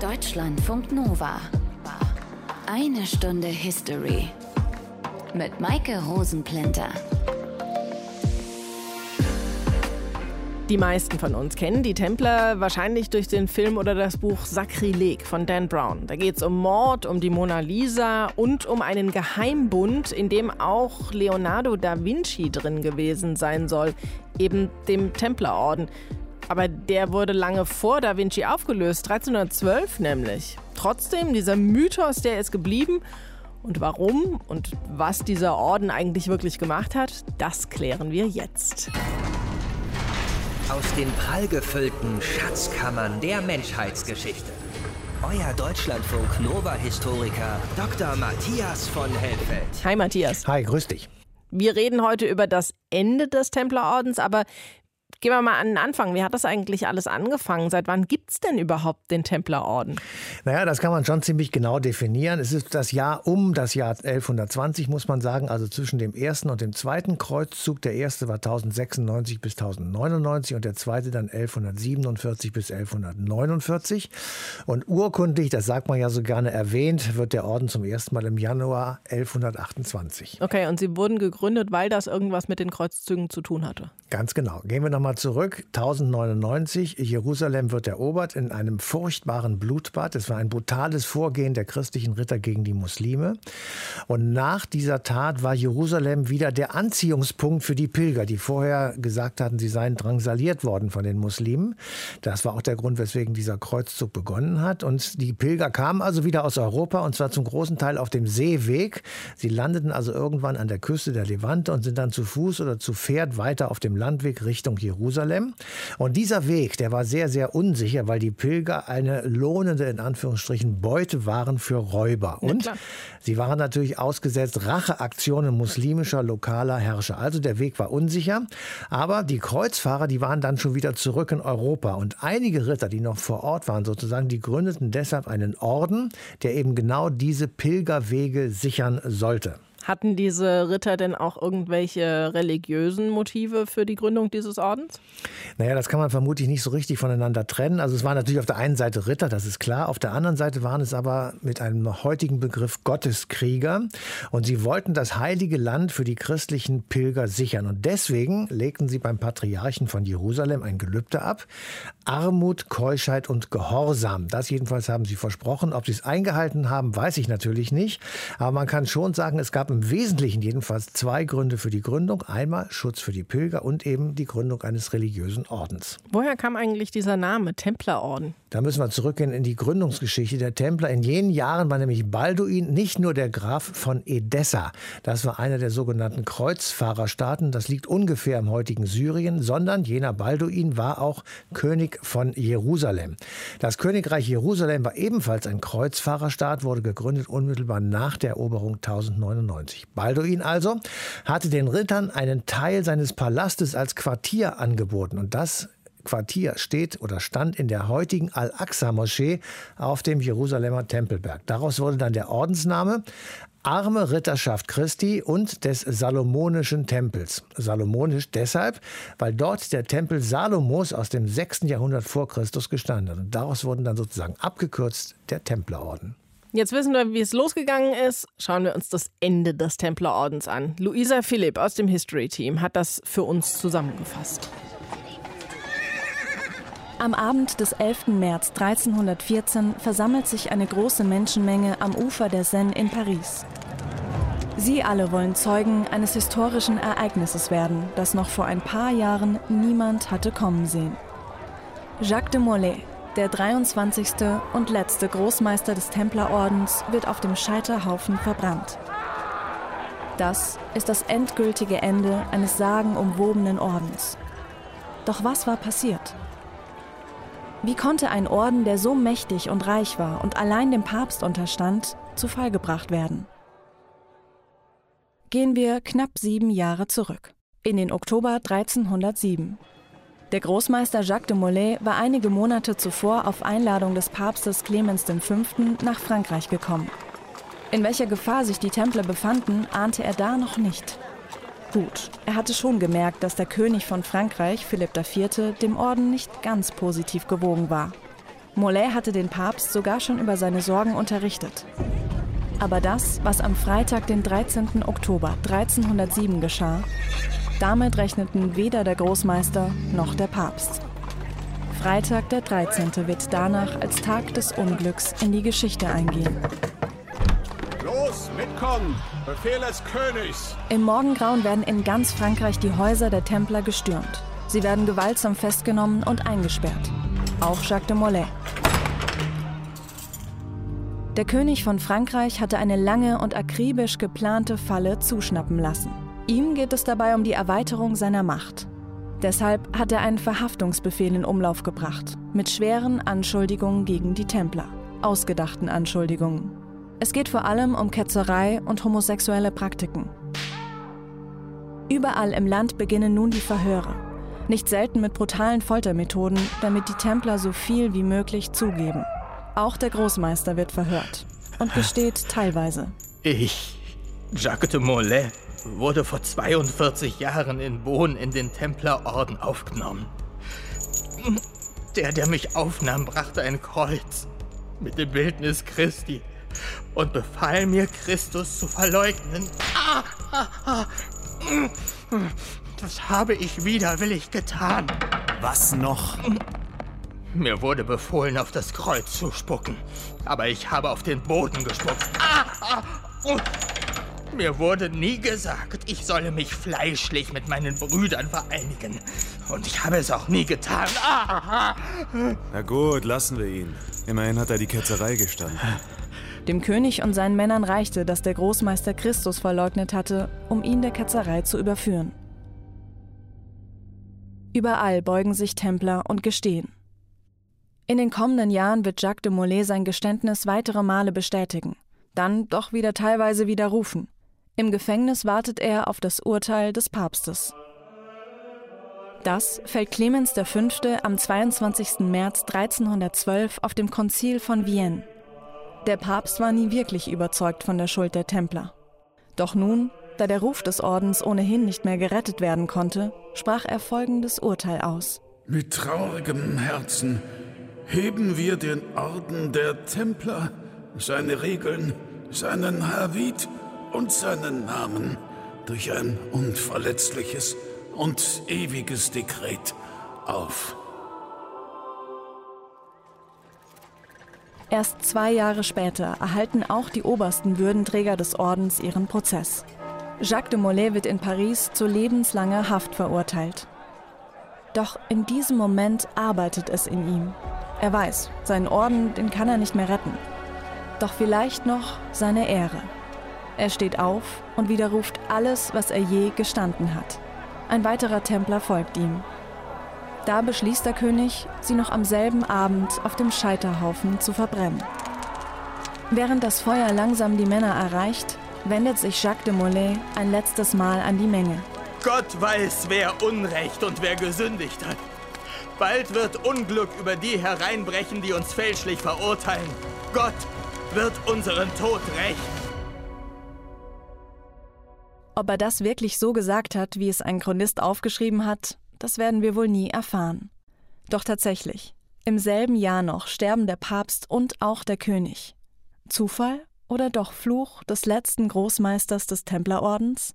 Deutschlandfunk Nova. Eine Stunde History. Mit Maike Rosenplinter. Die meisten von uns kennen die Templer wahrscheinlich durch den Film oder das Buch Sakrileg von Dan Brown. Da geht es um Mord, um die Mona Lisa und um einen Geheimbund, in dem auch Leonardo da Vinci drin gewesen sein soll, eben dem Templerorden. Aber der wurde lange vor Da Vinci aufgelöst, 1312 nämlich. Trotzdem, dieser Mythos, der ist geblieben. Und warum und was dieser Orden eigentlich wirklich gemacht hat, das klären wir jetzt. Aus den prallgefüllten Schatzkammern der Menschheitsgeschichte. Euer Deutschlandfunk Nova-Historiker Dr. Matthias von Helfeld. Hi Matthias. Hi, grüß dich. Wir reden heute über das Ende des Templerordens, aber Gehen wir mal an den Anfang. Wie hat das eigentlich alles angefangen? Seit wann gibt es denn überhaupt den Templerorden? Naja, das kann man schon ziemlich genau definieren. Es ist das Jahr um das Jahr 1120, muss man sagen, also zwischen dem ersten und dem zweiten Kreuzzug. Der erste war 1096 bis 1099 und der zweite dann 1147 bis 1149. Und urkundlich, das sagt man ja so gerne erwähnt, wird der Orden zum ersten Mal im Januar 1128. Okay, und sie wurden gegründet, weil das irgendwas mit den Kreuzzügen zu tun hatte? Ganz genau. Gehen wir nochmal zurück. 1099, Jerusalem wird erobert in einem furchtbaren Blutbad. Es war ein brutales Vorgehen der christlichen Ritter gegen die Muslime. Und nach dieser Tat war Jerusalem wieder der Anziehungspunkt für die Pilger, die vorher gesagt hatten, sie seien drangsaliert worden von den Muslimen. Das war auch der Grund, weswegen dieser Kreuzzug begonnen hat. Und die Pilger kamen also wieder aus Europa und zwar zum großen Teil auf dem Seeweg. Sie landeten also irgendwann an der Küste der Levante und sind dann zu Fuß oder zu Pferd weiter auf dem Landweg Richtung Jerusalem. Und dieser Weg, der war sehr, sehr unsicher, weil die Pilger eine lohnende, in Anführungsstrichen, Beute waren für Räuber. Und sie waren natürlich ausgesetzt Racheaktionen muslimischer lokaler Herrscher. Also der Weg war unsicher. Aber die Kreuzfahrer, die waren dann schon wieder zurück in Europa. Und einige Ritter, die noch vor Ort waren, sozusagen, die gründeten deshalb einen Orden, der eben genau diese Pilgerwege sichern sollte. Hatten diese Ritter denn auch irgendwelche religiösen Motive für die Gründung dieses Ordens? Naja, das kann man vermutlich nicht so richtig voneinander trennen. Also es waren natürlich auf der einen Seite Ritter, das ist klar. Auf der anderen Seite waren es aber mit einem heutigen Begriff Gotteskrieger. Und sie wollten das heilige Land für die christlichen Pilger sichern. Und deswegen legten sie beim Patriarchen von Jerusalem ein Gelübde ab. Armut, Keuschheit und Gehorsam. Das jedenfalls haben sie versprochen. Ob sie es eingehalten haben, weiß ich natürlich nicht. Aber man kann schon sagen, es gab im Wesentlichen jedenfalls zwei Gründe für die Gründung. Einmal Schutz für die Pilger und eben die Gründung eines religiösen Ordens. Woher kam eigentlich dieser Name Templerorden? Da müssen wir zurückgehen in die Gründungsgeschichte der Templer. In jenen Jahren war nämlich Balduin nicht nur der Graf von Edessa. Das war einer der sogenannten Kreuzfahrerstaaten. Das liegt ungefähr im heutigen Syrien, sondern jener Balduin war auch König von Jerusalem. Das Königreich Jerusalem war ebenfalls ein Kreuzfahrerstaat, wurde gegründet unmittelbar nach der Eroberung 1099. Balduin also hatte den Rittern einen Teil seines Palastes als Quartier angeboten und das Quartier steht oder stand in der heutigen Al-Aqsa-Moschee auf dem Jerusalemer Tempelberg. Daraus wurde dann der Ordensname Arme Ritterschaft Christi und des Salomonischen Tempels. Salomonisch deshalb, weil dort der Tempel Salomos aus dem 6. Jahrhundert vor Christus gestanden hat. Und daraus wurden dann sozusagen abgekürzt der Templerorden. Jetzt wissen wir, wie es losgegangen ist. Schauen wir uns das Ende des Templerordens an. Luisa Philipp aus dem History Team hat das für uns zusammengefasst. Am Abend des 11. März 1314 versammelt sich eine große Menschenmenge am Ufer der Seine in Paris. Sie alle wollen Zeugen eines historischen Ereignisses werden, das noch vor ein paar Jahren niemand hatte kommen sehen. Jacques de Molay, der 23. und letzte Großmeister des Templerordens, wird auf dem Scheiterhaufen verbrannt. Das ist das endgültige Ende eines sagenumwobenen Ordens. Doch was war passiert? Wie konnte ein Orden, der so mächtig und reich war und allein dem Papst unterstand, zu Fall gebracht werden? Gehen wir knapp sieben Jahre zurück, in den Oktober 1307. Der Großmeister Jacques de Molay war einige Monate zuvor auf Einladung des Papstes Clemens V. nach Frankreich gekommen. In welcher Gefahr sich die Templer befanden, ahnte er da noch nicht. Gut, er hatte schon gemerkt, dass der König von Frankreich, Philipp IV., dem Orden nicht ganz positiv gewogen war. Molay hatte den Papst sogar schon über seine Sorgen unterrichtet. Aber das, was am Freitag, den 13. Oktober 1307 geschah, damit rechneten weder der Großmeister noch der Papst. Freitag der 13. wird danach als Tag des Unglücks in die Geschichte eingehen. Los, mitkommen! Befehl des Königs! Im Morgengrauen werden in ganz Frankreich die Häuser der Templer gestürmt. Sie werden gewaltsam festgenommen und eingesperrt. Auch Jacques de Molay. Der König von Frankreich hatte eine lange und akribisch geplante Falle zuschnappen lassen. Ihm geht es dabei um die Erweiterung seiner Macht. Deshalb hat er einen Verhaftungsbefehl in Umlauf gebracht, mit schweren Anschuldigungen gegen die Templer, ausgedachten Anschuldigungen. Es geht vor allem um Ketzerei und homosexuelle Praktiken. Überall im Land beginnen nun die Verhöre, nicht selten mit brutalen Foltermethoden, damit die Templer so viel wie möglich zugeben. Auch der Großmeister wird verhört und gesteht teilweise. Ich, Jacques de Molay, wurde vor 42 Jahren in Bonn in den Templerorden aufgenommen. Der, der mich aufnahm, brachte ein Kreuz mit dem Bildnis Christi und befahl mir, Christus zu verleugnen. Ah, ah, ah. Das habe ich widerwillig getan. Was noch? Mir wurde befohlen, auf das Kreuz zu spucken. Aber ich habe auf den Boden gespuckt. Ah, ah, oh. Mir wurde nie gesagt, ich solle mich fleischlich mit meinen Brüdern vereinigen. Und ich habe es auch nie getan. Ah. Na gut, lassen wir ihn. Immerhin hat er die Ketzerei gestanden. Dem König und seinen Männern reichte, dass der Großmeister Christus verleugnet hatte, um ihn der Ketzerei zu überführen. Überall beugen sich Templer und gestehen. In den kommenden Jahren wird Jacques de Molay sein Geständnis weitere Male bestätigen, dann doch wieder teilweise widerrufen. Im Gefängnis wartet er auf das Urteil des Papstes. Das fällt Clemens V. am 22. März 1312 auf dem Konzil von Vienne. Der Papst war nie wirklich überzeugt von der Schuld der Templer. Doch nun, da der Ruf des Ordens ohnehin nicht mehr gerettet werden konnte, sprach er folgendes Urteil aus. Mit traurigem Herzen heben wir den Orden der Templer, seine Regeln, seinen Havit und seinen Namen durch ein unverletzliches und ewiges Dekret auf. Erst zwei Jahre später erhalten auch die obersten Würdenträger des Ordens ihren Prozess. Jacques de Molay wird in Paris zu lebenslanger Haft verurteilt. Doch in diesem Moment arbeitet es in ihm. Er weiß, seinen Orden, den kann er nicht mehr retten. Doch vielleicht noch seine Ehre. Er steht auf und widerruft alles, was er je gestanden hat. Ein weiterer Templer folgt ihm. Da beschließt der König, sie noch am selben Abend auf dem Scheiterhaufen zu verbrennen. Während das Feuer langsam die Männer erreicht, wendet sich Jacques de Molay ein letztes Mal an die Menge. Gott weiß, wer Unrecht und wer gesündigt hat. Bald wird Unglück über die hereinbrechen, die uns fälschlich verurteilen. Gott wird unseren Tod rächen. Ob er das wirklich so gesagt hat, wie es ein Chronist aufgeschrieben hat, das werden wir wohl nie erfahren. Doch tatsächlich, im selben Jahr noch sterben der Papst und auch der König. Zufall oder doch Fluch des letzten Großmeisters des Templerordens?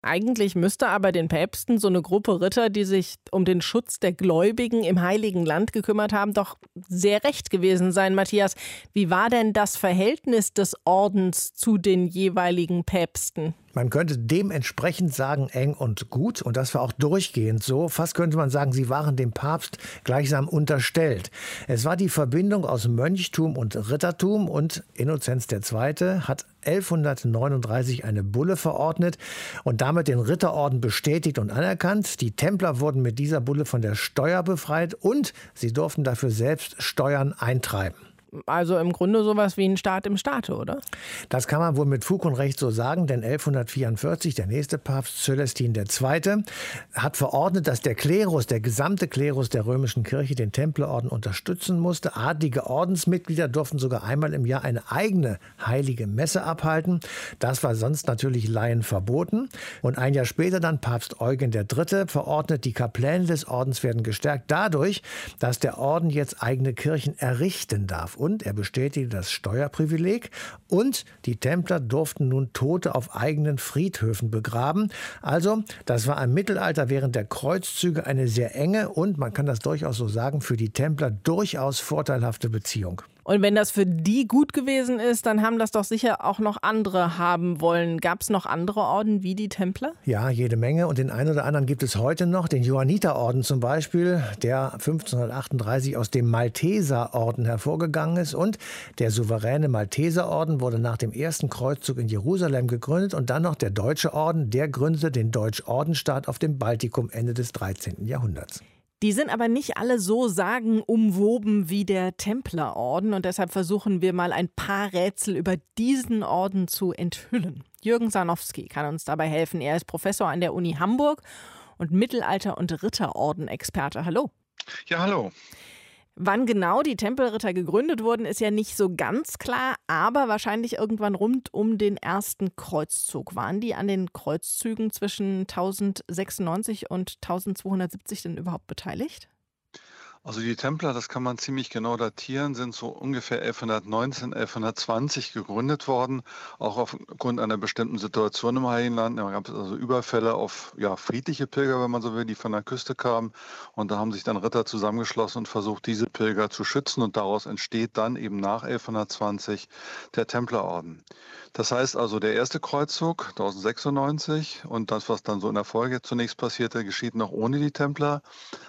Eigentlich müsste aber den Päpsten so eine Gruppe Ritter, die sich um den Schutz der Gläubigen im Heiligen Land gekümmert haben, doch sehr recht gewesen sein, Matthias. Wie war denn das Verhältnis des Ordens zu den jeweiligen Päpsten? Man könnte dementsprechend sagen, eng und gut. Und das war auch durchgehend so. Fast könnte man sagen, sie waren dem Papst gleichsam unterstellt. Es war die Verbindung aus Mönchtum und Rittertum. Und Innozenz II. hat 1139 eine Bulle verordnet und damit den Ritterorden bestätigt und anerkannt. Die Templer wurden mit dieser Bulle von der Steuer befreit und sie durften dafür selbst Steuern eintreiben. Also im Grunde sowas wie ein Staat im Staate, oder? Das kann man wohl mit Fug und Recht so sagen, denn 1144, der nächste Papst Celestin II., hat verordnet, dass der Klerus, der gesamte Klerus der römischen Kirche, den Templerorden unterstützen musste. Adlige Ordensmitglieder durften sogar einmal im Jahr eine eigene heilige Messe abhalten. Das war sonst natürlich Laien verboten. Und ein Jahr später dann Papst Eugen III. verordnet, die Kapläne des Ordens werden gestärkt dadurch, dass der Orden jetzt eigene Kirchen errichten darf. Und er bestätigte das Steuerprivileg und die Templer durften nun Tote auf eigenen Friedhöfen begraben. Also, das war im Mittelalter während der Kreuzzüge eine sehr enge und, man kann das durchaus so sagen, für die Templer durchaus vorteilhafte Beziehung. Und wenn das für die gut gewesen ist, dann haben das doch sicher auch noch andere haben wollen. Gab es noch andere Orden wie die Templer? Ja, jede Menge. Und den einen oder anderen gibt es heute noch. Den Johanniterorden zum Beispiel, der 1538 aus dem Malteserorden hervorgegangen ist. Und der souveräne Malteserorden wurde nach dem ersten Kreuzzug in Jerusalem gegründet. Und dann noch der Deutsche Orden, der gründete den Deutsch-Ordenstaat auf dem Baltikum Ende des 13. Jahrhunderts. Die sind aber nicht alle so sagenumwoben wie der Templerorden und deshalb versuchen wir mal ein paar Rätsel über diesen Orden zu enthüllen. Jürgen Sanowski kann uns dabei helfen. Er ist Professor an der Uni Hamburg und Mittelalter- und Ritterorden-Experte. Hallo. Ja, hallo. Wann genau die Tempelritter gegründet wurden, ist ja nicht so ganz klar, aber wahrscheinlich irgendwann rund um den ersten Kreuzzug. Waren die an den Kreuzzügen zwischen 1096 und 1270 denn überhaupt beteiligt? Also die Templer, das kann man ziemlich genau datieren, sind so ungefähr 1119, 1120 gegründet worden, auch aufgrund einer bestimmten Situation im Heiligen Land. Da gab es also Überfälle auf ja, friedliche Pilger, wenn man so will, die von der Küste kamen. Und da haben sich dann Ritter zusammengeschlossen und versucht, diese Pilger zu schützen. Und daraus entsteht dann eben nach 1120 der Templerorden. Das heißt also, der erste Kreuzzug 1096 und das, was dann so in der Folge zunächst passierte, geschieht noch ohne die Templer.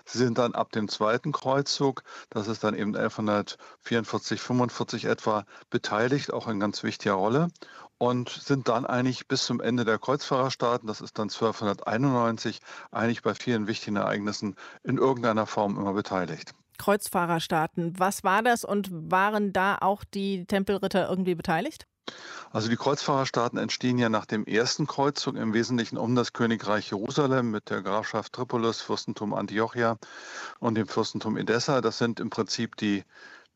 Sie sind dann ab dem zweiten Kreuzzug, das ist dann eben 1144, 45 etwa, beteiligt, auch in ganz wichtiger Rolle und sind dann eigentlich bis zum Ende der Kreuzfahrerstaaten, das ist dann 1291, eigentlich bei vielen wichtigen Ereignissen in irgendeiner Form immer beteiligt. Kreuzfahrerstaaten, was war das und waren da auch die Tempelritter irgendwie beteiligt? Also die Kreuzfahrerstaaten entstehen ja nach dem ersten Kreuzzug im Wesentlichen um das Königreich Jerusalem mit der Grafschaft Tripolis, Fürstentum Antiochia und dem Fürstentum Edessa. Das sind im Prinzip die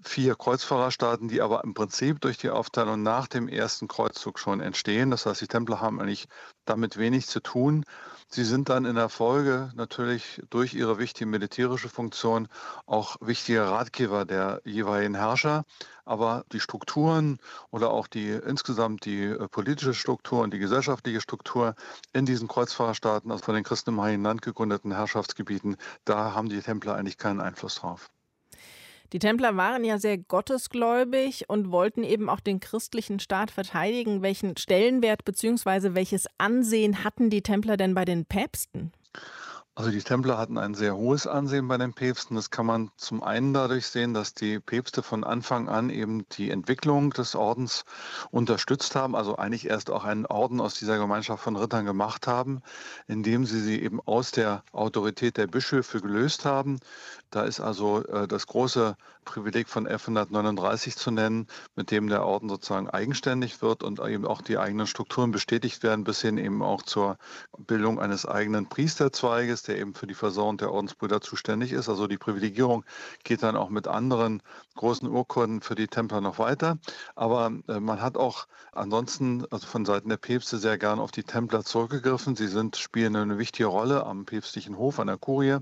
vier Kreuzfahrerstaaten, die aber im Prinzip durch die Aufteilung nach dem ersten Kreuzzug schon entstehen. Das heißt, die Templer haben eigentlich damit wenig zu tun. Sie sind dann in der Folge natürlich durch ihre wichtige militärische Funktion auch wichtige Ratgeber der jeweiligen Herrscher. Aber die Strukturen oder auch die insgesamt die äh, politische Struktur und die gesellschaftliche Struktur in diesen Kreuzfahrerstaaten, also von den Christen im Heiligen Land gegründeten Herrschaftsgebieten, da haben die Templer eigentlich keinen Einfluss drauf. Die Templer waren ja sehr gottesgläubig und wollten eben auch den christlichen Staat verteidigen. Welchen Stellenwert bzw. welches Ansehen hatten die Templer denn bei den Päpsten? Also die Templer hatten ein sehr hohes Ansehen bei den Päpsten. Das kann man zum einen dadurch sehen, dass die Päpste von Anfang an eben die Entwicklung des Ordens unterstützt haben, also eigentlich erst auch einen Orden aus dieser Gemeinschaft von Rittern gemacht haben, indem sie sie eben aus der Autorität der Bischöfe gelöst haben. Da ist also äh, das große Privileg von 1139 zu nennen, mit dem der Orden sozusagen eigenständig wird und eben auch die eigenen Strukturen bestätigt werden, bis hin eben auch zur Bildung eines eigenen Priesterzweiges der eben für die Versorgung der Ordensbrüder zuständig ist. Also die Privilegierung geht dann auch mit anderen großen Urkunden für die Templer noch weiter. Aber äh, man hat auch ansonsten, also von Seiten der Päpste, sehr gern auf die Templer zurückgegriffen. Sie sind, spielen eine wichtige Rolle am päpstlichen Hof, an der Kurie.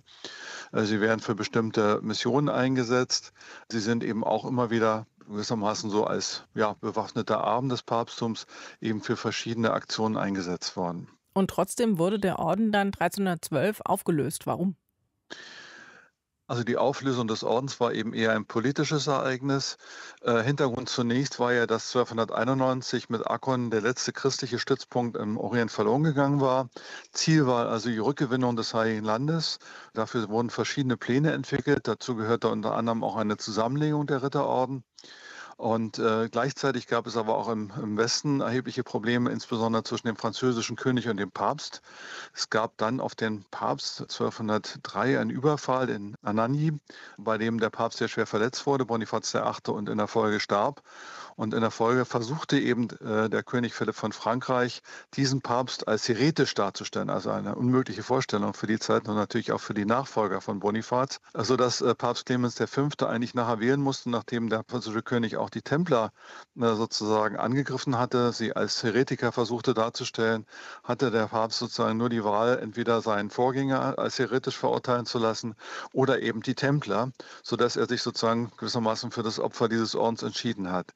Äh, sie werden für bestimmte Missionen eingesetzt. Sie sind eben auch immer wieder gewissermaßen so als ja, bewaffneter Arm des Papsttums eben für verschiedene Aktionen eingesetzt worden. Und trotzdem wurde der Orden dann 1312 aufgelöst. Warum? Also die Auflösung des Ordens war eben eher ein politisches Ereignis. Äh, Hintergrund zunächst war ja, dass 1291 mit Akkon der letzte christliche Stützpunkt im Orient verloren gegangen war. Ziel war also die Rückgewinnung des Heiligen Landes. Dafür wurden verschiedene Pläne entwickelt. Dazu gehörte unter anderem auch eine Zusammenlegung der Ritterorden. Und äh, gleichzeitig gab es aber auch im, im, Westen erhebliche Probleme, insbesondere zwischen dem französischen König und dem Papst. Es gab dann auf den Papst 1203 einen Überfall in Anagni, bei dem der Papst sehr schwer verletzt wurde, Bonifaz VIII. und in der Folge starb. Und in der Folge versuchte eben äh, der König Philipp von Frankreich, diesen Papst als heretisch darzustellen, also eine unmögliche Vorstellung für die Zeit und natürlich auch für die Nachfolger von Bonifaz, sodass äh, Papst Clemens V. eigentlich nachher wählen musste, nachdem der französische König auch die Templer äh, sozusagen angegriffen hatte, sie als Heretiker versuchte darzustellen, hatte der Papst sozusagen nur die Wahl, entweder seinen Vorgänger als heretisch verurteilen zu lassen oder eben die Templer, sodass er sich sozusagen gewissermaßen für das Opfer dieses Ordens entschieden hat.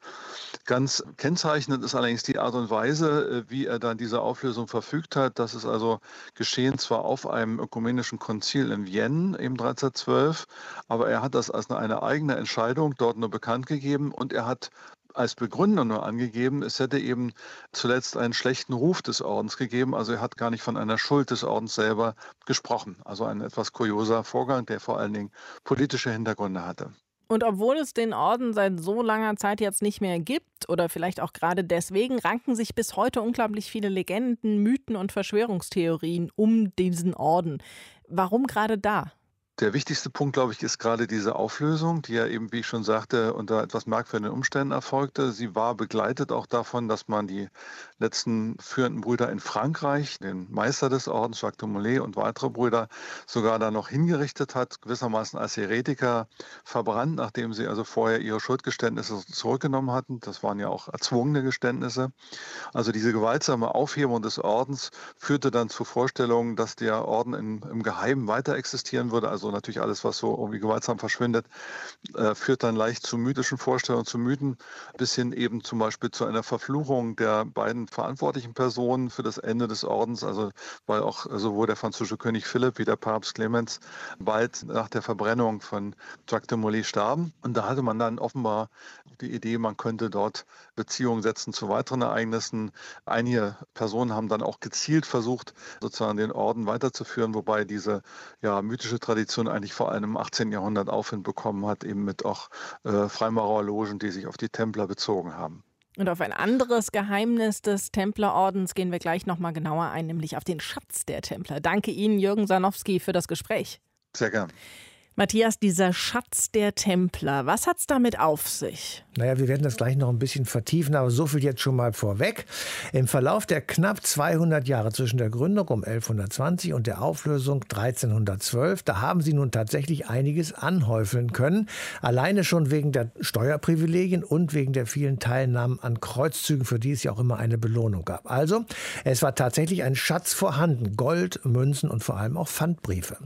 Ganz kennzeichnend ist allerdings die Art und Weise, äh, wie er dann diese Auflösung verfügt hat. Das ist also geschehen zwar auf einem ökumenischen Konzil in Vienne im 1312, aber er hat das als eine eigene Entscheidung dort nur bekannt gegeben und er hat als Begründung nur angegeben, es hätte eben zuletzt einen schlechten Ruf des Ordens gegeben. Also er hat gar nicht von einer Schuld des Ordens selber gesprochen. Also ein etwas kurioser Vorgang, der vor allen Dingen politische Hintergründe hatte. Und obwohl es den Orden seit so langer Zeit jetzt nicht mehr gibt, oder vielleicht auch gerade deswegen, ranken sich bis heute unglaublich viele Legenden, Mythen und Verschwörungstheorien um diesen Orden. Warum gerade da? Der wichtigste Punkt, glaube ich, ist gerade diese Auflösung, die ja eben, wie ich schon sagte, unter etwas merkwürdigen Umständen erfolgte. Sie war begleitet auch davon, dass man die letzten führenden Brüder in Frankreich, den Meister des Ordens, Jacques de Molay und weitere Brüder, sogar da noch hingerichtet hat, gewissermaßen als Heretiker verbrannt, nachdem sie also vorher ihre Schuldgeständnisse zurückgenommen hatten. Das waren ja auch erzwungene Geständnisse. Also diese gewaltsame Aufhebung des Ordens führte dann zu Vorstellungen, dass der Orden in, im Geheimen weiter existieren würde, also also natürlich alles, was so irgendwie gewaltsam verschwindet, äh, führt dann leicht zu mythischen Vorstellungen, zu Mythen, bis hin eben zum Beispiel zu einer Verfluchung der beiden verantwortlichen Personen für das Ende des Ordens, also weil auch sowohl der französische König Philipp wie der Papst Clemens bald nach der Verbrennung von Jacques de Molay starben. Und da hatte man dann offenbar die Idee, man könnte dort Beziehungen setzen zu weiteren Ereignissen. Einige Personen haben dann auch gezielt versucht, sozusagen den Orden weiterzuführen, wobei diese ja, mythische Tradition Tradition eigentlich vor allem im 18. Jahrhundert Aufwind bekommen hat, eben mit auch äh, Freimaurerlogen, die sich auf die Templer bezogen haben. Und auf ein anderes Geheimnis des Templerordens gehen wir gleich nochmal genauer ein, nämlich auf den Schatz der Templer. Danke Ihnen, Jürgen Sanowski, für das Gespräch. Sehr gern. Matthias, dieser Schatz der Templer, was hat es damit auf sich? Naja, wir werden das gleich noch ein bisschen vertiefen, aber so viel jetzt schon mal vorweg. Im Verlauf der knapp 200 Jahre zwischen der Gründung um 1120 und der Auflösung 1312, da haben sie nun tatsächlich einiges anhäufeln können. Alleine schon wegen der Steuerprivilegien und wegen der vielen Teilnahmen an Kreuzzügen, für die es ja auch immer eine Belohnung gab. Also, es war tatsächlich ein Schatz vorhanden. Gold, Münzen und vor allem auch Pfandbriefe.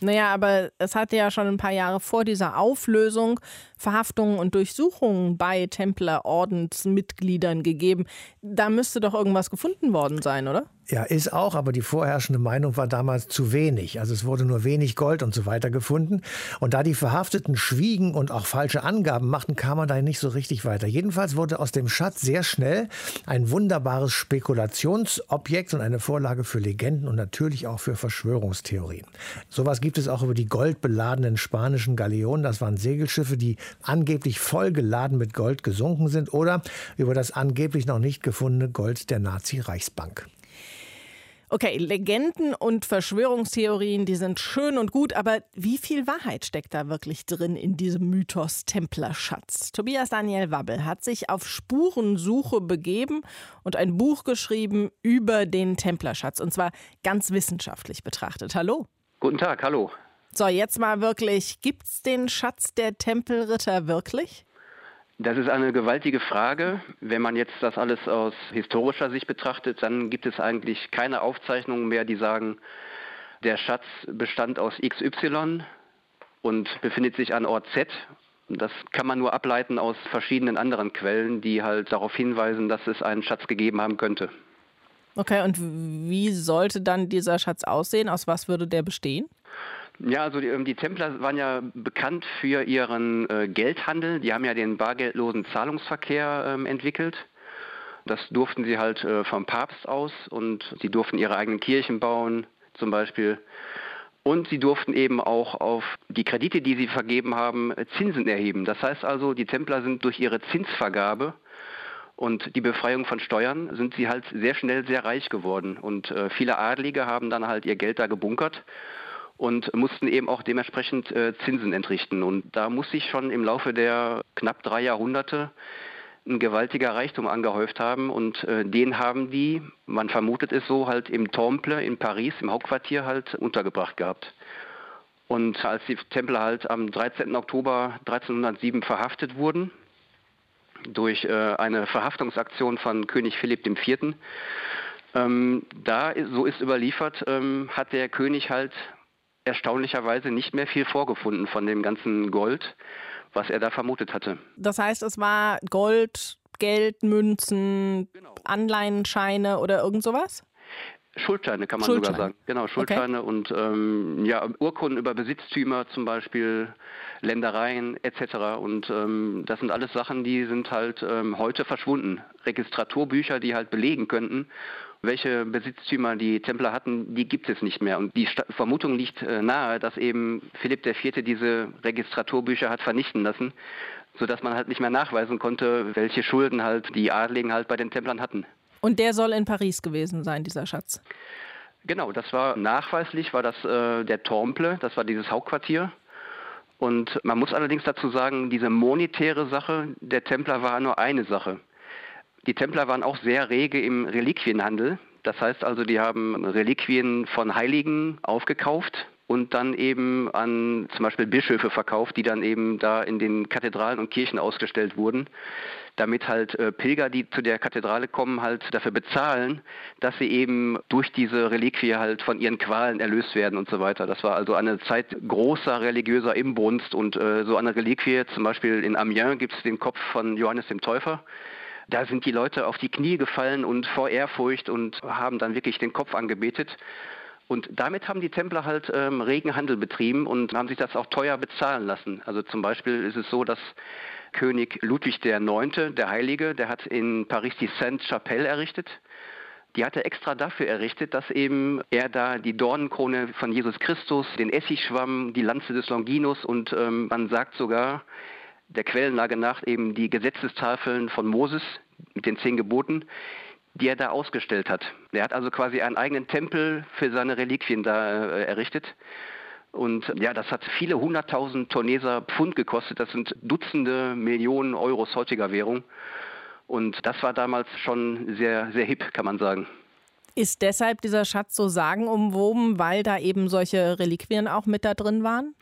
Naja, aber es hatte ja schon ein paar Jahre vor dieser Auflösung Verhaftungen und Durchsuchungen bei Templerordensmitgliedern gegeben. Da müsste doch irgendwas gefunden worden sein, oder? Ja, ist auch, aber die vorherrschende Meinung war damals zu wenig. Also es wurde nur wenig Gold und so weiter gefunden. Und da die Verhafteten schwiegen und auch falsche Angaben machten, kam man da nicht so richtig weiter. Jedenfalls wurde aus dem Schatz sehr schnell ein wunderbares Spekulationsobjekt und eine Vorlage für Legenden und natürlich auch für Verschwörungstheorien. Sowas gibt es auch über die goldbeladenen spanischen Galeonen. Das waren Segelschiffe, die angeblich voll geladen mit Gold gesunken sind oder über das angeblich noch nicht gefundene Gold der Nazi-Reichsbank. Okay, Legenden und Verschwörungstheorien, die sind schön und gut, aber wie viel Wahrheit steckt da wirklich drin in diesem Mythos Templerschatz? Tobias Daniel Wabbel hat sich auf Spurensuche begeben und ein Buch geschrieben über den Templerschatz und zwar ganz wissenschaftlich betrachtet. Hallo. Guten Tag, hallo. So, jetzt mal wirklich, gibt's den Schatz der Tempelritter wirklich? Das ist eine gewaltige Frage. Wenn man jetzt das alles aus historischer Sicht betrachtet, dann gibt es eigentlich keine Aufzeichnungen mehr, die sagen, der Schatz bestand aus XY und befindet sich an Ort Z. Das kann man nur ableiten aus verschiedenen anderen Quellen, die halt darauf hinweisen, dass es einen Schatz gegeben haben könnte. Okay, und wie sollte dann dieser Schatz aussehen? Aus was würde der bestehen? Ja, also die, ähm, die, Templer waren ja bekannt für ihren äh, Geldhandel. Die haben ja den bargeldlosen Zahlungsverkehr ähm, entwickelt. Das durften sie halt äh, vom Papst aus und sie durften ihre eigenen Kirchen bauen zum Beispiel. Und sie durften eben auch auf die Kredite, die sie vergeben haben, Zinsen erheben. Das heißt also, die Templer sind durch ihre Zinsvergabe und die Befreiung von Steuern sind sie halt sehr schnell sehr reich geworden. Und äh, viele Adlige haben dann halt ihr Geld da gebunkert und mussten eben auch dementsprechend äh, Zinsen entrichten. Und da muss sich schon im Laufe der knapp drei Jahrhunderte ein gewaltiger Reichtum angehäuft haben und äh, den haben die, man vermutet es so, halt im Temple in Paris, im Hauptquartier halt untergebracht gehabt. Und als die Templer halt am 13. Oktober 1307 verhaftet wurden, durch äh, eine Verhaftungsaktion von König Philipp IV. Ähm, da, so ist überliefert, ähm, hat der König halt erstaunlicherweise nicht mehr viel vorgefunden von dem ganzen Gold, was er da vermutet hatte. Das heißt, es war Gold, Geld, Münzen, genau. Anleihenscheine oder irgend sowas? Schuldscheine kann man Schuldschein. sogar sagen. Genau, Schuldscheine okay. und ähm, ja, Urkunden über Besitztümer zum Beispiel, Ländereien etc. Und ähm, das sind alles Sachen, die sind halt ähm, heute verschwunden. Registraturbücher, die halt belegen könnten, welche Besitztümer die Templer hatten, die gibt es nicht mehr. Und die Vermutung liegt äh, nahe, dass eben Philipp IV. diese Registraturbücher hat vernichten lassen, sodass man halt nicht mehr nachweisen konnte, welche Schulden halt die Adligen halt bei den Templern hatten. Und der soll in Paris gewesen sein, dieser Schatz? Genau, das war nachweislich, war das äh, der Temple, das war dieses Hauptquartier. Und man muss allerdings dazu sagen, diese monetäre Sache der Templer war nur eine Sache. Die Templer waren auch sehr rege im Reliquienhandel. Das heißt also, die haben Reliquien von Heiligen aufgekauft und dann eben an zum Beispiel Bischöfe verkauft, die dann eben da in den Kathedralen und Kirchen ausgestellt wurden, damit halt äh, Pilger, die zu der Kathedrale kommen, halt dafür bezahlen, dass sie eben durch diese Reliquie halt von ihren Qualen erlöst werden und so weiter. Das war also eine Zeit großer religiöser Imbrunst und äh, so eine Reliquie, zum Beispiel in Amiens gibt es den Kopf von Johannes dem Täufer. Da sind die Leute auf die Knie gefallen und vor Ehrfurcht und haben dann wirklich den Kopf angebetet. Und damit haben die Templer halt ähm, regen Handel betrieben und haben sich das auch teuer bezahlen lassen. Also zum Beispiel ist es so, dass König Ludwig IX., der Heilige, der hat in Paris die Sainte-Chapelle errichtet. Die hat er extra dafür errichtet, dass eben er da die Dornenkrone von Jesus Christus, den Essigschwamm, die Lanze des Longinus und ähm, man sagt sogar, der Quellenlage nach eben die Gesetzestafeln von Moses mit den zehn Geboten, die er da ausgestellt hat. Er hat also quasi einen eigenen Tempel für seine Reliquien da äh, errichtet. Und ja, das hat viele hunderttausend Tourneser Pfund gekostet. Das sind Dutzende Millionen Euros heutiger Währung. Und das war damals schon sehr, sehr hip, kann man sagen. Ist deshalb dieser Schatz so sagenumwoben, weil da eben solche Reliquien auch mit da drin waren?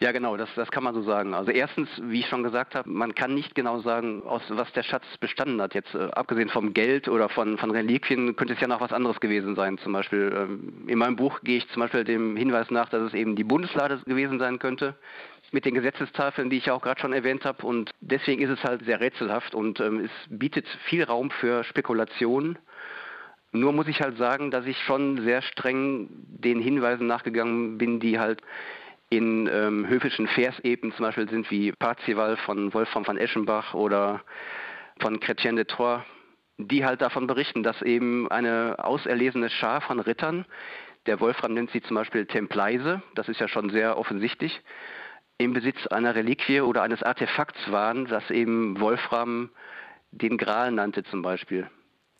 Ja, genau, das, das kann man so sagen. Also erstens, wie ich schon gesagt habe, man kann nicht genau sagen, aus was der Schatz bestanden hat. Jetzt äh, abgesehen vom Geld oder von, von Reliquien könnte es ja noch was anderes gewesen sein. Zum Beispiel ähm, in meinem Buch gehe ich zum Beispiel dem Hinweis nach, dass es eben die Bundeslade gewesen sein könnte mit den Gesetzestafeln, die ich ja auch gerade schon erwähnt habe. Und deswegen ist es halt sehr rätselhaft und ähm, es bietet viel Raum für Spekulationen. Nur muss ich halt sagen, dass ich schon sehr streng den Hinweisen nachgegangen bin, die halt in ähm, höfischen Verseben zum Beispiel sind, wie Parzival von Wolfram von Eschenbach oder von Chrétien de Troyes, die halt davon berichten, dass eben eine auserlesene Schar von Rittern, der Wolfram nennt sie zum Beispiel Templeise, das ist ja schon sehr offensichtlich, im Besitz einer Reliquie oder eines Artefakts waren, das eben Wolfram den Gral nannte zum Beispiel.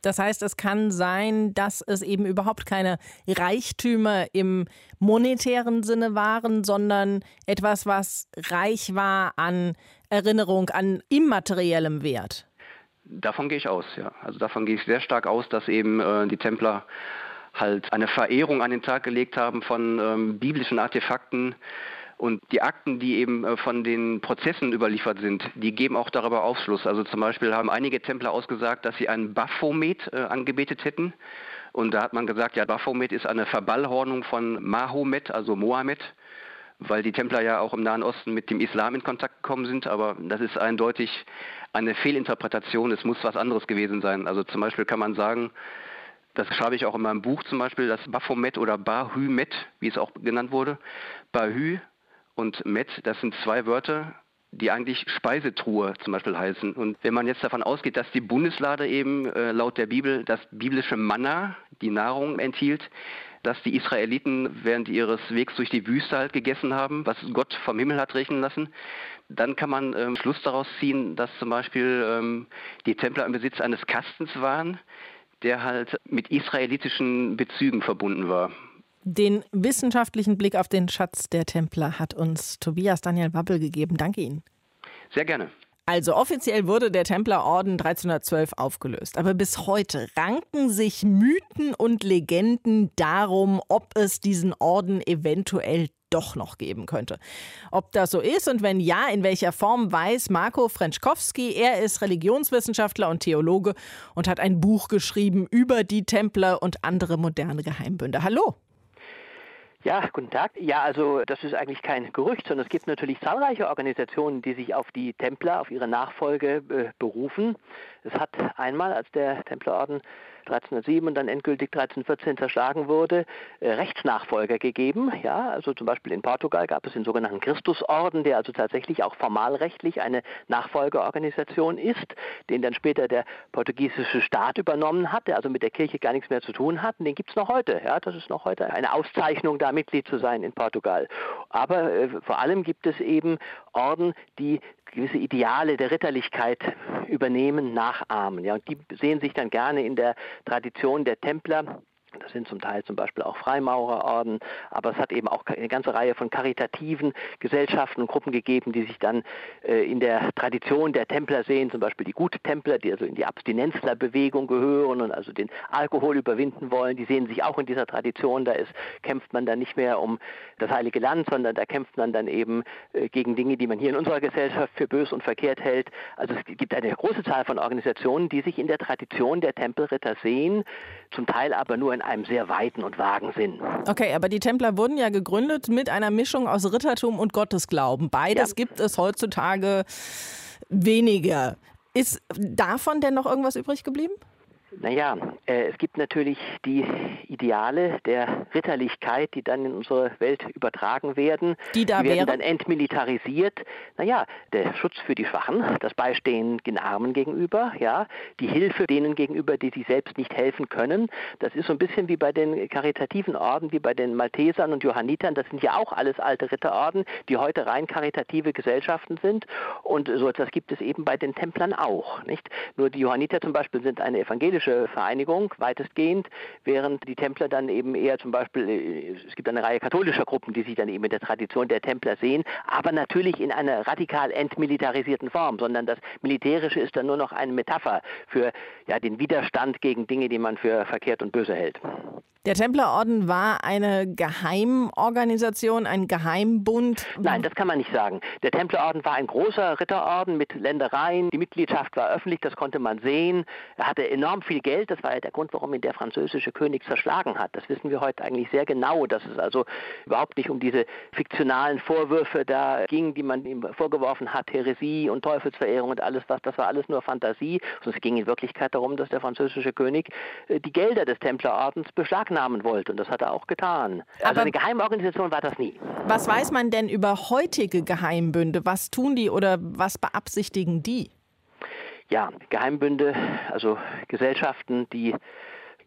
Das heißt, es kann sein, dass es eben überhaupt keine Reichtümer im monetären Sinne waren, sondern etwas, was reich war an Erinnerung, an immateriellem Wert. Davon gehe ich aus, ja. Also davon gehe ich sehr stark aus, dass eben äh, die Templer halt eine Verehrung an den Tag gelegt haben von ähm, biblischen Artefakten, und die Akten, die eben äh, von den Prozessen überliefert sind, die geben auch darüber Aufschluss. Also zum Beispiel haben einige Templer ausgesagt, dass sie einen Baphomet äh, angebetet hätten. Und da hat man gesagt, ja, Baphomet ist eine Verballhornung von Mahomet, also Mohammed, weil die Templer ja auch im Nahen Osten mit dem Islam in Kontakt gekommen sind. Aber das ist eindeutig eine Fehlinterpretation. Es muss was anderes gewesen sein. Also zum Beispiel kann man sagen, das schreibe ich auch in meinem Buch zum Beispiel, das Baphomet oder Bahümet, wie es auch genannt wurde. Bahü und Met, das sind zwei Wörter, die eigentlich Speisetruhe zum Beispiel heißen. Und wenn man jetzt davon ausgeht, dass die Bundeslade eben äh, laut der Bibel das biblische Manna, die Nahrung enthielt, dass die Israeliten während ihres Wegs durch die Wüste halt gegessen haben, was Gott vom Himmel hat regnen lassen. Dann kann man ähm, Schluss daraus ziehen, dass zum Beispiel ähm, die Templer im Besitz eines Kastens waren, der halt mit israelitischen Bezügen verbunden war. Den wissenschaftlichen Blick auf den Schatz der Templer hat uns Tobias Daniel Wabbel gegeben. Danke Ihnen. Sehr gerne. Also offiziell wurde der Templerorden 1312 aufgelöst, aber bis heute ranken sich Mythen und Legenden darum, ob es diesen Orden eventuell doch noch geben könnte. Ob das so ist und wenn ja, in welcher Form, weiß Marco Frenschkowski. Er ist Religionswissenschaftler und Theologe und hat ein Buch geschrieben über die Templer und andere moderne Geheimbünde. Hallo. Ja, guten Tag. Ja, also das ist eigentlich kein Gerücht, sondern es gibt natürlich zahlreiche Organisationen, die sich auf die Templer, auf ihre Nachfolge äh, berufen. Es hat einmal, als der Templerorden 1307 und dann endgültig 1314 zerschlagen wurde, äh, Rechtsnachfolger gegeben. Ja, also zum Beispiel in Portugal gab es den sogenannten Christusorden, der also tatsächlich auch formalrechtlich eine Nachfolgeorganisation ist, den dann später der portugiesische Staat übernommen hat, der also mit der Kirche gar nichts mehr zu tun hat. Und den gibt es noch heute. Ja, das ist noch heute eine Auszeichnung, da Mitglied zu sein in Portugal. Aber äh, vor allem gibt es eben Orden, die gewisse Ideale der Ritterlichkeit übernehmen, nachahmen. Ja, und die sehen sich dann gerne in der Tradition der Templer das sind zum Teil zum Beispiel auch Freimaurerorden, aber es hat eben auch eine ganze Reihe von karitativen Gesellschaften und Gruppen gegeben, die sich dann äh, in der Tradition der Templer sehen, zum Beispiel die Guttempler, die also in die Abstinenzlerbewegung gehören und also den Alkohol überwinden wollen. Die sehen sich auch in dieser Tradition. Da ist, kämpft man dann nicht mehr um das heilige Land, sondern da kämpft man dann eben äh, gegen Dinge, die man hier in unserer Gesellschaft für bös und verkehrt hält. Also es gibt eine große Zahl von Organisationen, die sich in der Tradition der Tempelritter sehen, zum Teil aber nur in einem sehr weiten und vagen Sinn. Okay, aber die Templer wurden ja gegründet mit einer Mischung aus Rittertum und Gottesglauben. Beides ja. gibt es heutzutage weniger. Ist davon denn noch irgendwas übrig geblieben? Naja, äh, es gibt natürlich die Ideale der Ritterlichkeit, die dann in unsere Welt übertragen werden. Die da die werden wären? dann entmilitarisiert. Naja, der Schutz für die Schwachen, das Beistehen den Armen gegenüber, ja, die Hilfe denen gegenüber, die sich selbst nicht helfen können. Das ist so ein bisschen wie bei den karitativen Orden, wie bei den Maltesern und Johannitern. Das sind ja auch alles alte Ritterorden, die heute rein karitative Gesellschaften sind. Und so etwas gibt es eben bei den Templern auch. Nicht? Nur die Johanniter zum Beispiel sind eine evangelische Vereinigung, weitestgehend, während die Templer dann eben eher zum Beispiel, äh, es gibt eine Reihe katholischer Gruppen, die sich dann eben in der Tradition der Templer sehen, aber natürlich in einer radikal entmilitarisierten Form, sondern das Militärische ist dann nur noch eine Metapher für ja, den Widerstand gegen Dinge, die man für verkehrt und böse hält. Der Templerorden war eine Geheimorganisation, ein Geheimbund? Nein, das kann man nicht sagen. Der Templerorden war ein großer Ritterorden mit Ländereien. Die Mitgliedschaft war öffentlich, das konnte man sehen. Er hatte enorm viel Geld. Das war ja der Grund, warum ihn der französische König zerschlagen hat. Das wissen wir heute eigentlich sehr genau, dass es also überhaupt nicht um diese fiktionalen Vorwürfe da ging, die man ihm vorgeworfen hat, Häresie und Teufelsverehrung und alles was. Das war alles nur Fantasie. Und es ging in Wirklichkeit darum, dass der französische König äh, die Gelder des Templerordens beschlagnahmen wollte. Und das hat er auch getan. Also Aber also eine Geheimorganisation war das nie. Was weiß man denn über heutige Geheimbünde? Was tun die oder was beabsichtigen die? Ja, Geheimbünde, also Gesellschaften, die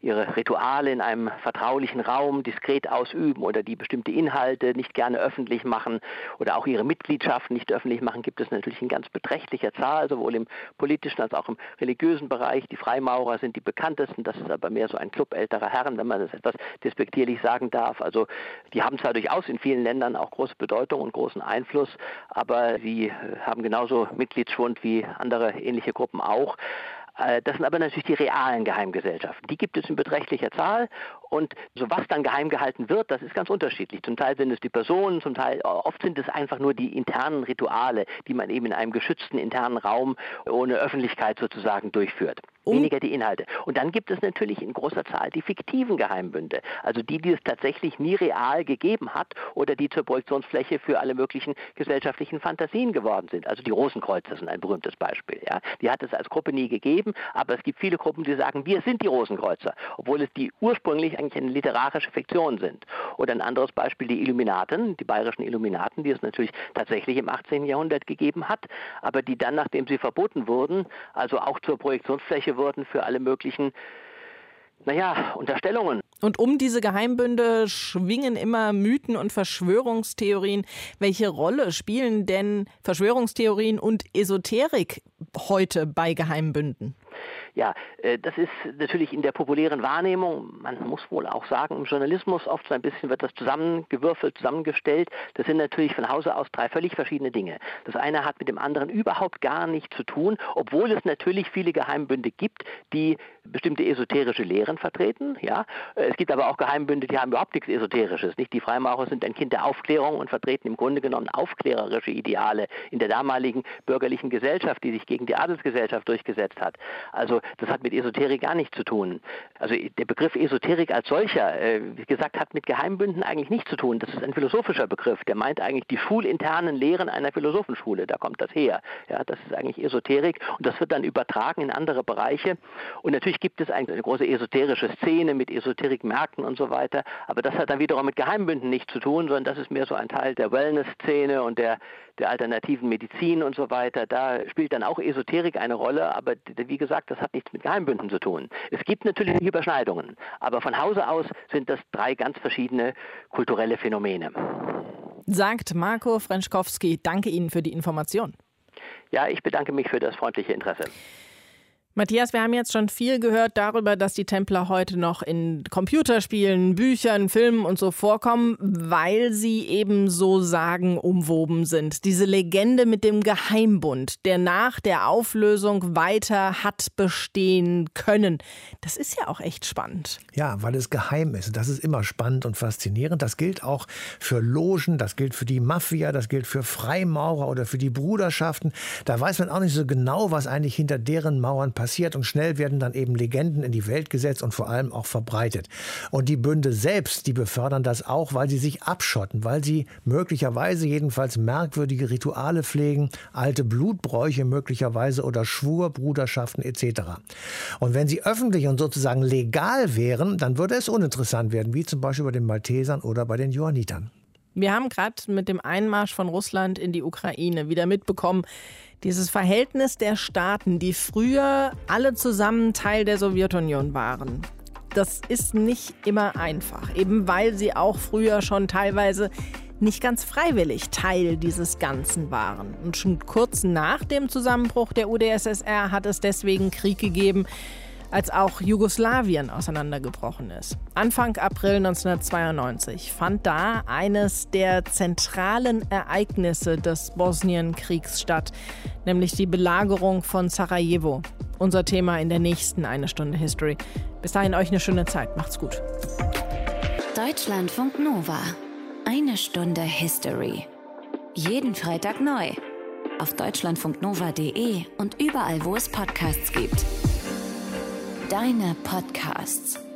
ihre Rituale in einem vertraulichen Raum diskret ausüben oder die bestimmte Inhalte nicht gerne öffentlich machen oder auch ihre Mitgliedschaften nicht öffentlich machen, gibt es natürlich in ganz beträchtlicher Zahl, sowohl im politischen als auch im religiösen Bereich. Die Freimaurer sind die bekanntesten, das ist aber mehr so ein Club älterer Herren, wenn man das etwas despektierlich sagen darf. Also die haben zwar durchaus in vielen Ländern auch große Bedeutung und großen Einfluss, aber sie haben genauso Mitgliedsschwund wie andere ähnliche Gruppen auch. Äh, das sind aber natürlich die realen Geheimgesellschaften. Die gibt es in beträchtlicher Zahl und so was dann geheim gehalten wird, das ist ganz unterschiedlich. Zum Teil sind es die Personen, zum Teil oft sind es einfach nur die internen Rituale, die man eben in einem geschützten internen Raum ohne Öffentlichkeit sozusagen durchführt. Weniger die Inhalte. Und dann gibt es natürlich in großer Zahl die fiktiven Geheimbünde, also die, die es tatsächlich nie real gegeben hat oder die zur Projektionsfläche für alle möglichen gesellschaftlichen Fantasien geworden sind. Also die Rosenkreuzer sind ein berühmtes Beispiel. Ja. Die hat es als Gruppe nie gegeben, aber es gibt viele Gruppen, die sagen, wir sind die Rosenkreuzer, obwohl es die ursprünglich eigentlich eine literarische Fiktion sind. Oder ein anderes Beispiel, die Illuminaten, die bayerischen Illuminaten, die es natürlich tatsächlich im 18. Jahrhundert gegeben hat, aber die dann, nachdem sie verboten wurden, also auch zur Projektionsfläche wurden für alle möglichen Naja, Unterstellungen. Und um diese Geheimbünde schwingen immer Mythen und Verschwörungstheorien. Welche Rolle spielen denn Verschwörungstheorien und Esoterik heute bei Geheimbünden? Ja, äh, das ist natürlich in der populären Wahrnehmung, man muss wohl auch sagen, im Journalismus oft so ein bisschen wird das zusammengewürfelt, zusammengestellt. Das sind natürlich von Hause aus drei völlig verschiedene Dinge. Das eine hat mit dem anderen überhaupt gar nichts zu tun, obwohl es natürlich viele Geheimbünde gibt, die bestimmte esoterische Lehren vertreten. Ja, es gibt aber auch Geheimbünde, die haben überhaupt nichts Esoterisches. Nicht die Freimaurer sind ein Kind der Aufklärung und vertreten im Grunde genommen aufklärerische Ideale in der damaligen bürgerlichen Gesellschaft, die sich gegen die Adelsgesellschaft durchgesetzt hat. Also das hat mit Esoterik gar nichts zu tun. Also der Begriff Esoterik als solcher, äh, wie gesagt, hat mit Geheimbünden eigentlich nichts zu tun. Das ist ein philosophischer Begriff. Der meint eigentlich die schulinternen Lehren einer Philosophenschule. Da kommt das her. Ja, das ist eigentlich Esoterik und das wird dann übertragen in andere Bereiche. Und natürlich gibt es eine große esoterische Szene mit Esoterikmärkten und so weiter. Aber das hat dann wiederum mit Geheimbünden nichts zu tun, sondern das ist mehr so ein Teil der Wellness-Szene und der der alternativen Medizin und so weiter. Da spielt dann auch Esoterik eine Rolle, aber wie gesagt, das hat nichts mit Geheimbünden zu tun. Es gibt natürlich Überschneidungen, aber von Hause aus sind das drei ganz verschiedene kulturelle Phänomene. Sagt Marco Frenschkowski. Danke Ihnen für die Information. Ja, ich bedanke mich für das freundliche Interesse. Matthias, wir haben jetzt schon viel gehört darüber, dass die Templer heute noch in Computerspielen, Büchern, Filmen und so vorkommen, weil sie eben so sagen umwoben sind. Diese Legende mit dem Geheimbund, der nach der Auflösung weiter hat bestehen können. Das ist ja auch echt spannend. Ja, weil es geheim ist. Das ist immer spannend und faszinierend. Das gilt auch für Logen, das gilt für die Mafia, das gilt für Freimaurer oder für die Bruderschaften. Da weiß man auch nicht so genau, was eigentlich hinter deren Mauern passiert passiert und schnell werden dann eben Legenden in die Welt gesetzt und vor allem auch verbreitet. Und die Bünde selbst, die befördern das auch, weil sie sich abschotten, weil sie möglicherweise jedenfalls merkwürdige Rituale pflegen, alte Blutbräuche möglicherweise oder Schwurbruderschaften etc. Und wenn sie öffentlich und sozusagen legal wären, dann würde es uninteressant werden, wie zum Beispiel bei den Maltesern oder bei den Johannitern. Wir haben gerade mit dem Einmarsch von Russland in die Ukraine wieder mitbekommen, dieses Verhältnis der Staaten, die früher alle zusammen Teil der Sowjetunion waren. Das ist nicht immer einfach, eben weil sie auch früher schon teilweise nicht ganz freiwillig Teil dieses Ganzen waren. Und schon kurz nach dem Zusammenbruch der UdSSR hat es deswegen Krieg gegeben, als auch Jugoslawien auseinandergebrochen ist. Anfang April 1992 fand da eines der zentralen Ereignisse des Bosnienkriegs statt, nämlich die Belagerung von Sarajevo. Unser Thema in der nächsten Eine Stunde History. Bis dahin euch eine schöne Zeit. Macht's gut. Deutschlandfunk Nova. Eine Stunde History. Jeden Freitag neu. Auf deutschlandfunknova.de und überall, wo es Podcasts gibt. Deine Podcasts.